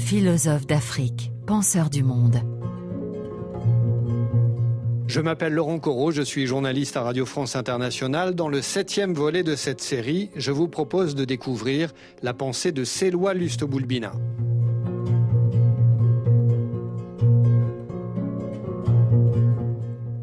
philosophe d'Afrique, penseur du monde. Je m'appelle Laurent Corot, je suis journaliste à Radio France Internationale. Dans le septième volet de cette série, je vous propose de découvrir la pensée de Selwa Lustoboulbina.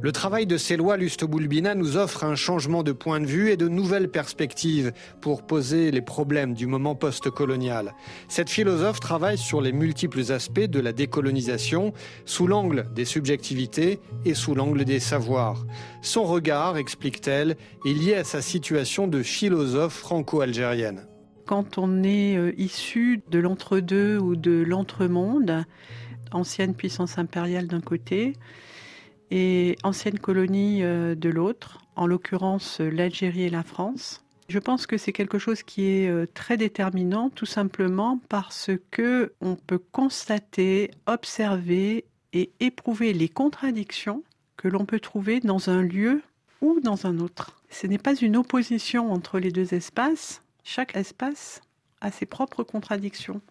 Le travail de Selwa Lustoboulbina nous offre un changement de point de vue et de nouvelles perspectives pour poser les problèmes du moment post-colonial. Cette philosophe travaille sur les multiples aspects de la décolonisation sous l'angle des subjectivités et sous l'angle des savoirs. Son regard, explique-t-elle, est lié à sa situation de philosophe franco-algérienne. Quand on est euh, issu de l'entre-deux ou de l'entre-monde, ancienne puissance impériale d'un côté, et ancienne colonie euh, de l'autre, en l'occurrence euh, l'Algérie et la France. Je pense que c'est quelque chose qui est euh, très déterminant, tout simplement parce que on peut constater, observer et éprouver les contradictions que l'on peut trouver dans un lieu ou dans un autre. Ce n'est pas une opposition entre les deux espaces. Chaque espace a ses propres contradictions,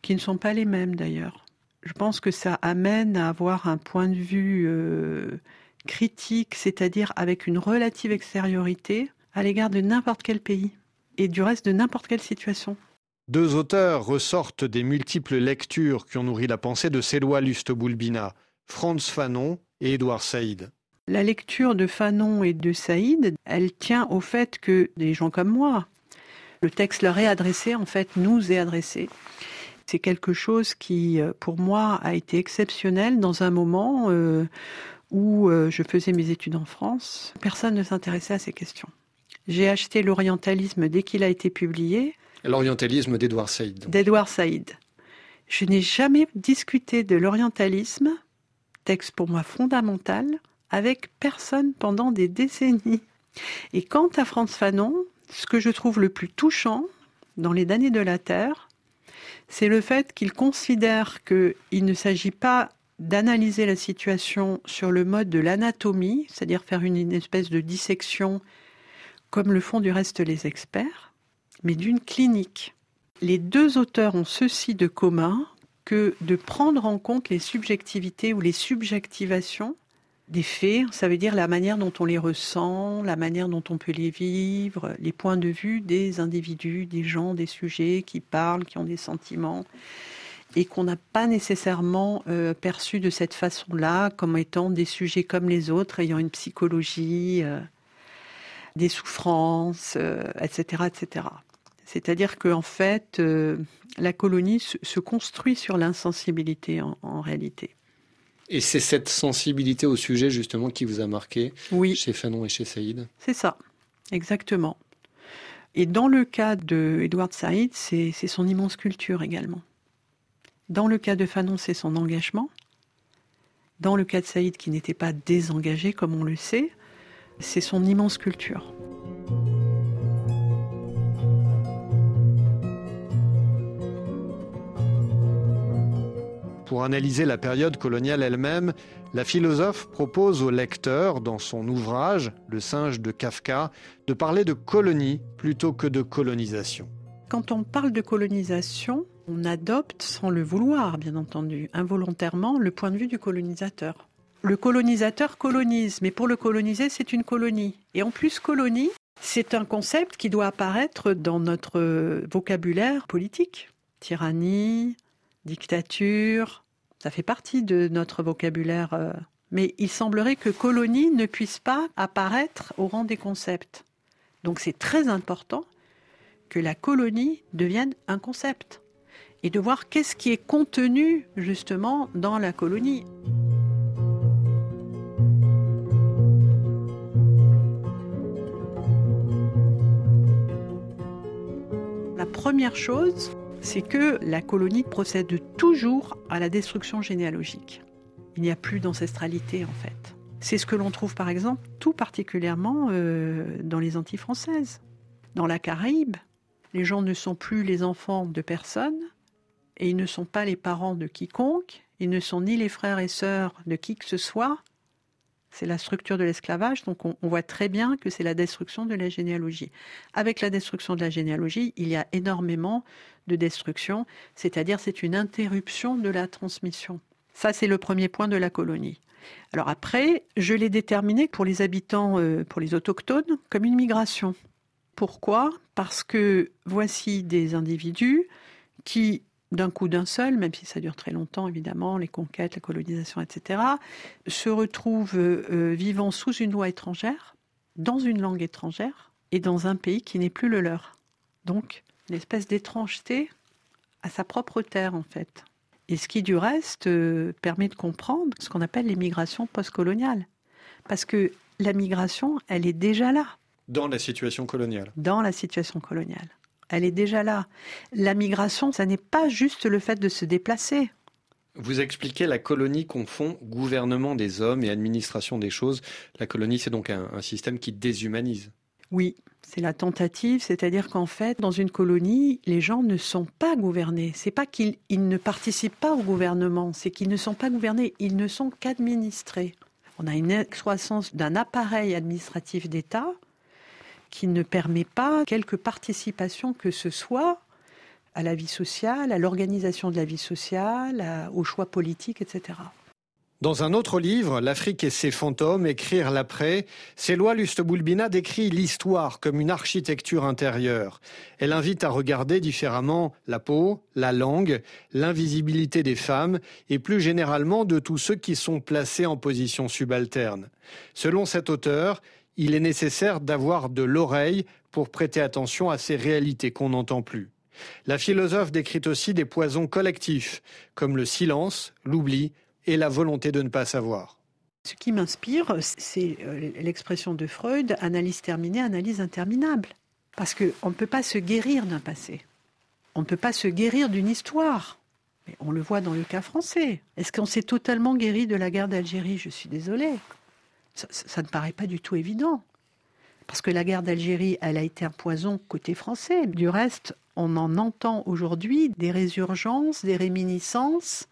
qui ne sont pas les mêmes d'ailleurs je pense que ça amène à avoir un point de vue euh, critique, c'est-à-dire avec une relative extériorité à l'égard de n'importe quel pays et du reste de n'importe quelle situation. Deux auteurs ressortent des multiples lectures qui ont nourri la pensée de Selwa Lustoboulbina, Franz Fanon et Édouard Saïd. La lecture de Fanon et de Saïd, elle tient au fait que des gens comme moi, le texte leur est adressé, en fait, nous est adressé. C'est quelque chose qui, euh, pour moi, a été exceptionnel dans un moment euh, où euh, je faisais mes études en France. Personne ne s'intéressait à ces questions. J'ai acheté l'orientalisme dès qu'il a été publié. L'orientalisme d'Edouard Saïd. D'Edouard Saïd. Je n'ai jamais discuté de l'orientalisme, texte pour moi fondamental, avec personne pendant des décennies. Et quant à Franz Fanon, ce que je trouve le plus touchant dans les damnés de la Terre, c'est le fait qu'il considère qu'il ne s'agit pas d'analyser la situation sur le mode de l'anatomie, c'est-à-dire faire une, espèce de dissection comme le font du reste les experts, mais d'une clinique. Les deux auteurs ont ceci de commun que de prendre en compte les subjectivités ou les subjectivations des faits, ça veut dire la manière dont on les ressent, la manière dont on peut les vivre, les points de vue des individus, des gens, des sujets qui parlent, qui ont des sentiments, et qu'on n'a pas nécessairement euh, perçu de cette façon-là comme étant des sujets comme les autres, ayant une psychologie, euh, des souffrances, etc., euh, etc. C'est-à-dire qu'en fait, la colonie se, construit sur l'insensibilité en réalité. Et c'est cette sensibilité au sujet justement qui vous a marqué chez Fanon et chez Saïd? C'est ça, exactement. Et dans le cas de Edward Saïd, c'est son immense culture également. Dans le cas de Fanon, c'est son engagement. Dans le cas de Saïd, qui n'était pas désengagé comme on le sait, c'est son immense culture. Pour analyser la période coloniale elle-même, la philosophe propose au lecteur, dans son ouvrage Le singe de Kafka, de parler de colonie plutôt que de colonisation. Quand on parle de colonisation, on adopte, sans le vouloir bien entendu, involontairement, le point de vue du colonisateur. Le colonisateur colonise, mais pour le coloniser, c'est une colonie. Et en plus, colonie, c'est un concept qui doit apparaître dans notre vocabulaire politique. Tyrannie, dictature, ça fait partie de notre vocabulaire. Euh, mais il semblerait que colonie ne puisse pas apparaître au rang des concepts. Donc c'est très important que la colonie devienne un concept et de voir qu'est-ce qui est contenu justement dans la colonie. La première chose, c'est que la colonie procède toujours à la destruction généalogique. Il n'y a plus d'ancestralité en fait. C'est ce que l'on trouve par exemple tout particulièrement euh, dans les Antilles françaises. Dans la Caraïbe, les gens ne sont plus les enfants de personne et ils ne sont pas les parents de quiconque, ils ne sont ni les frères et sœurs de qui que ce soit, c'est la structure de l'esclavage, donc on, voit très bien que c'est la destruction de la généalogie. Avec la destruction de la généalogie, il y a énormément de destruction, c'est-à-dire c'est une interruption de la transmission. Ça, c'est le premier point de la colonie. Alors après, je l'ai déterminé pour les habitants, euh, pour les autochtones, comme une migration. Pourquoi? Parce que voici des individus qui d'un coup d'un seul, même si ça dure très longtemps évidemment, les conquêtes, la colonisation, etc., se retrouvent euh, vivant sous une loi étrangère, dans une langue étrangère et dans un pays qui n'est plus le leur. Donc, une espèce d'étrangeté à sa propre terre en fait. Et ce qui du reste euh, permet de comprendre ce qu'on appelle l'immigration postcoloniale. Parce que la migration, elle est déjà là. Dans la situation coloniale. Dans la situation coloniale elle est déjà là. La migration, ça n'est pas juste le fait de se déplacer. Vous expliquez la colonie confond gouvernement des hommes et administration des choses. La colonie, c'est donc un, système qui déshumanise. Oui, c'est la tentative, c'est-à-dire qu'en fait, dans une colonie, les gens ne sont pas gouvernés. C'est pas qu'ils ne participent pas au gouvernement, c'est qu'ils ne sont pas gouvernés, ils ne sont qu'administrés. On a une excroissance d'un appareil administratif d'État qui ne permet pas quelque participation que ce soit à la vie sociale, à l'organisation de la vie sociale, aux choix politiques, etc. Dans un autre livre, L'Afrique et ses fantômes, écrire l'après, Céloi Lustoboulbina décrit l'histoire comme une architecture intérieure. Elle invite à regarder différemment la peau, la langue, l'invisibilité des femmes et plus généralement de tous ceux qui sont placés en position subalterne. Selon cet auteur, il est nécessaire d'avoir de l'oreille pour prêter attention à ces réalités qu'on n'entend plus. La philosophe décrit aussi des poisons collectifs, comme le silence, l'oubli et la volonté de ne pas savoir. Ce qui m'inspire, c'est euh, l'expression de Freud, analyse terminée, analyse interminable. Parce qu'on ne peut pas se guérir d'un passé. On ne peut pas se guérir d'une histoire. Mais on le voit dans le cas français. Est-ce qu'on s'est totalement guéri de la guerre d'Algérie? Je suis désolée. Ça, ne paraît pas du tout évident. Parce que la guerre d'Algérie, elle a été un poison côté français. Du reste, on en entend aujourd'hui des résurgences, des réminiscences,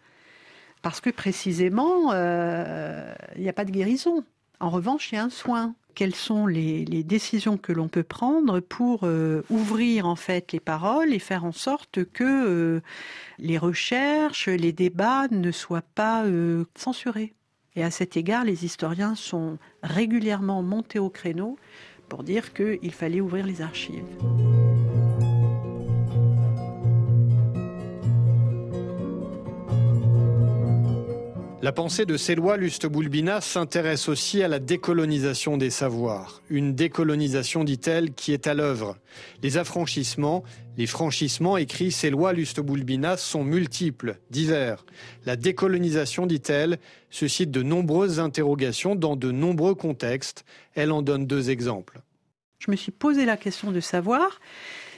parce que précisément, euh, il n'y a pas de guérison. En revanche, il y a un soin. Quelles sont les, décisions que l'on peut prendre pour euh, ouvrir en fait les paroles et faire en sorte que euh, les recherches, les débats ne soient pas censurés? Et à cet égard, les historiens sont régulièrement montés au créneau pour dire qu'il fallait ouvrir les archives. La pensée de Céloi Lustoboulbina s'intéresse aussi à la décolonisation des savoirs. Une décolonisation, dit-elle, qui est à l'œuvre. Les affranchissements, les franchissements, écrit Céloi Lustoboulbina, sont multiples, divers. La décolonisation, dit-elle, suscite de nombreuses interrogations dans de nombreux contextes. Elle en donne deux exemples. Je me suis posé la question de savoir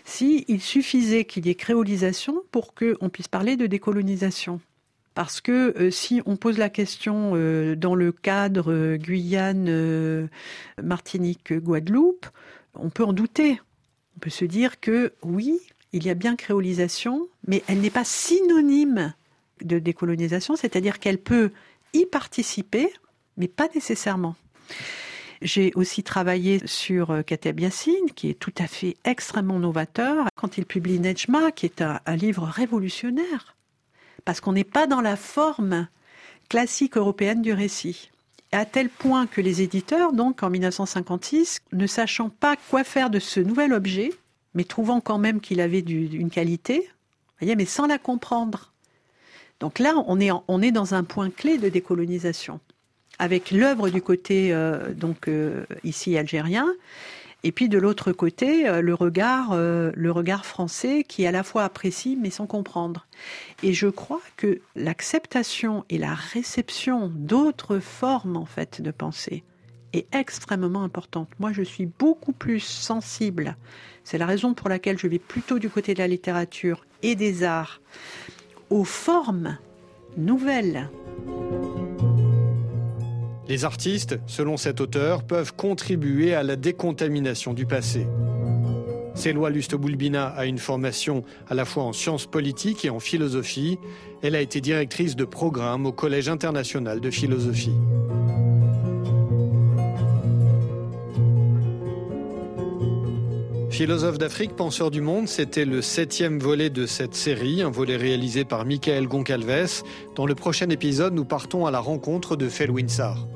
s'il suffisait qu'il y ait créolisation pour qu'on puisse parler de décolonisation. Parce que euh, si on pose la question euh, dans le cadre euh, Guyane, Martinique, Guadeloupe, on peut en douter. On peut se dire que oui, il y a bien créolisation, mais elle n'est pas synonyme de décolonisation, c'est-à-dire qu'elle peut y participer, mais pas nécessairement. J'ai aussi travaillé sur Kateb Yassine, qui est tout à fait extrêmement novateur, quand il publie Nejma, qui est un livre révolutionnaire parce qu'on n'est pas dans la forme classique européenne du récit. À tel point que les éditeurs, donc en 1956, ne sachant pas quoi faire de ce nouvel objet, mais trouvant quand même qu'il avait une qualité, voyez, mais sans la comprendre. Donc là, on est, dans un point clé de décolonisation, avec l'œuvre du côté euh, donc euh, ici algérien, et puis de l'autre côté, euh, le regard, euh, le regard français qui à la fois apprécie mais sans comprendre. Et je crois que l'acceptation et la réception d'autres formes en fait de pensée est extrêmement importante. Moi, je suis beaucoup plus sensible. C'est la raison pour laquelle je vais plutôt du côté de la littérature et des arts aux formes nouvelles. Les artistes, selon cet auteur, peuvent contribuer à la décontamination du passé. Céloi Lustoboulbina a une formation à la fois en sciences politiques et en philosophie. Elle a été directrice de programme au Collège international de philosophie. Philosophe d'Afrique, penseur du monde, c'était le septième volet de cette série, un volet réalisé par Michael Goncalves. Dans le prochain épisode, nous partons à la rencontre de Felwinsar.